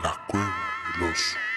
La cueva del oso.